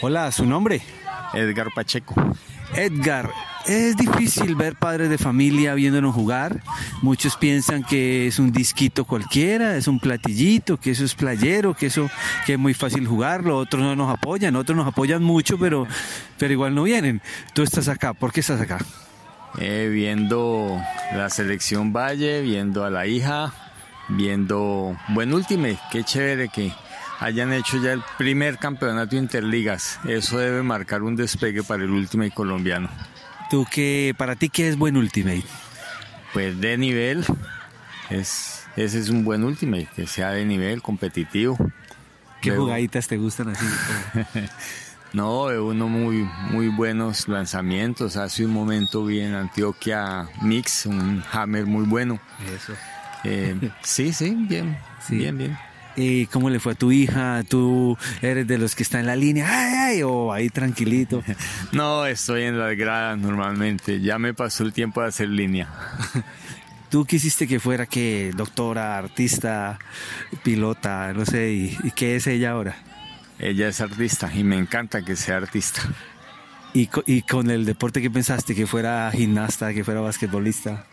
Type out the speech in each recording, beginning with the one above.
Hola, ¿su nombre? Edgar Pacheco. Edgar, es difícil ver padres de familia viéndonos jugar. Muchos piensan que es un disquito cualquiera, es un platillito, que eso es playero, que eso que es muy fácil jugarlo. Otros no nos apoyan, otros nos apoyan mucho, pero, pero igual no vienen. Tú estás acá, ¿por qué estás acá? Eh, viendo la selección Valle, viendo a la hija, viendo buen Ultimate. Qué chévere que hayan hecho ya el primer campeonato interligas. Eso debe marcar un despegue para el Ultimate colombiano. ¿Tú qué, para ti qué es buen Ultimate? Pues de nivel, es, ese es un buen Ultimate, que sea de nivel, competitivo. ¿Qué jugaditas te gustan así? no, uno muy, muy buenos lanzamientos. Hace un momento vi en Antioquia Mix, un hammer muy bueno. Eso. Eh, sí, sí, bien, bien, bien. ¿Y cómo le fue a tu hija? ¿Tú eres de los que está en la línea? ¡Ay, ay! ¿O ahí tranquilito? No, estoy en la grada normalmente. Ya me pasó el tiempo de hacer línea. ¿Tú quisiste que fuera que doctora, artista, pilota, no sé? ¿Y, y qué es ella ahora? Ella es artista y me encanta que sea artista. ¿Y, y con el deporte qué pensaste? ¿Que fuera gimnasta, que fuera basquetbolista?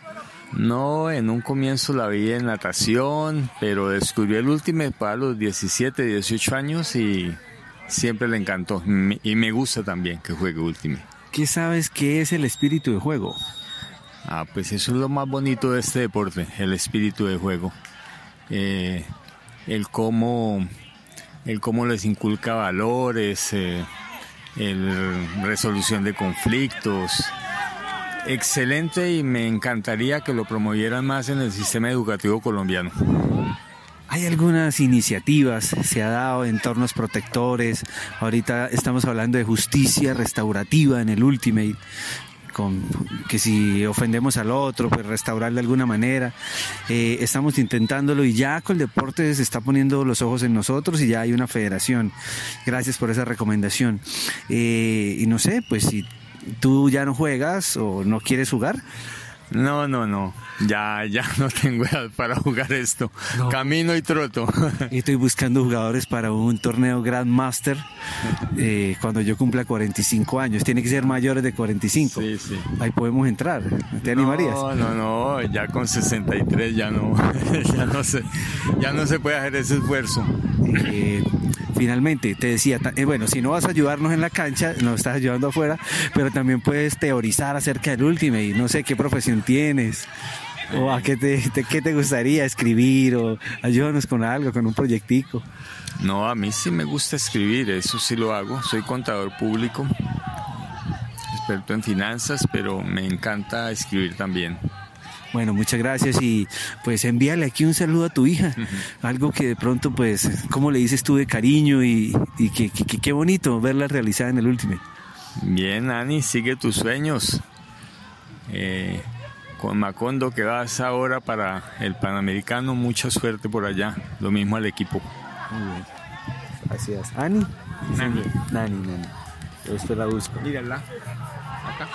No, en un comienzo la vi en natación, pero descubrí el último para los 17, 18 años y siempre le encantó. Y me gusta también que juegue último. ¿Qué sabes que es el espíritu de juego? Ah, pues eso es lo más bonito de este deporte, el espíritu de juego. Eh, el cómo el cómo les inculca valores, eh, el resolución de conflictos, excelente y me encantaría que lo promovieran más en el sistema educativo colombiano. Hay algunas iniciativas, se ha dado entornos protectores, ahorita estamos hablando de justicia restaurativa en el Ultimate, que si ofendemos al otro, pues restaurar de alguna manera. Eh, estamos intentándolo y ya con el deporte se está poniendo los ojos en nosotros y ya hay una federación. Gracias por esa recomendación. Eh, y no sé, pues si tú ya no juegas o no quieres jugar. No, no, no. Ya, ya no tengo edad para jugar esto. No. Camino y troto. Estoy buscando jugadores para un torneo Grandmaster eh, cuando yo cumpla 45 años. Tiene que ser mayores de 45. Sí, sí. Ahí podemos entrar. ¿Te animarías? No, no, no. Ya con 63 ya no, ya no se, ya no se puede hacer ese esfuerzo. Eh, finalmente, te decía, eh, bueno, si no vas a ayudarnos en la cancha, nos estás ayudando afuera, pero también puedes teorizar acerca del último y no sé qué profesión tienes. ¿O a qué te, te, qué te gustaría escribir? ¿O ayúdanos con algo, con un proyectico? No, a mí sí me gusta escribir, eso sí lo hago. Soy contador público, experto en finanzas, pero me encanta escribir también. Bueno, muchas gracias y pues envíale aquí un saludo a tu hija, uh -huh. algo que de pronto pues, como le dices tú de cariño y, y que, que, que, qué bonito verla realizada en el último. Bien, Ani, sigue tus sueños. Eh, con Macondo que vas ahora para el Panamericano, mucha suerte por allá. Lo mismo al equipo. Muy bien. Gracias. ¿Ani? Nani. Nani, Nani. Yo la busco. Mírala. Acá.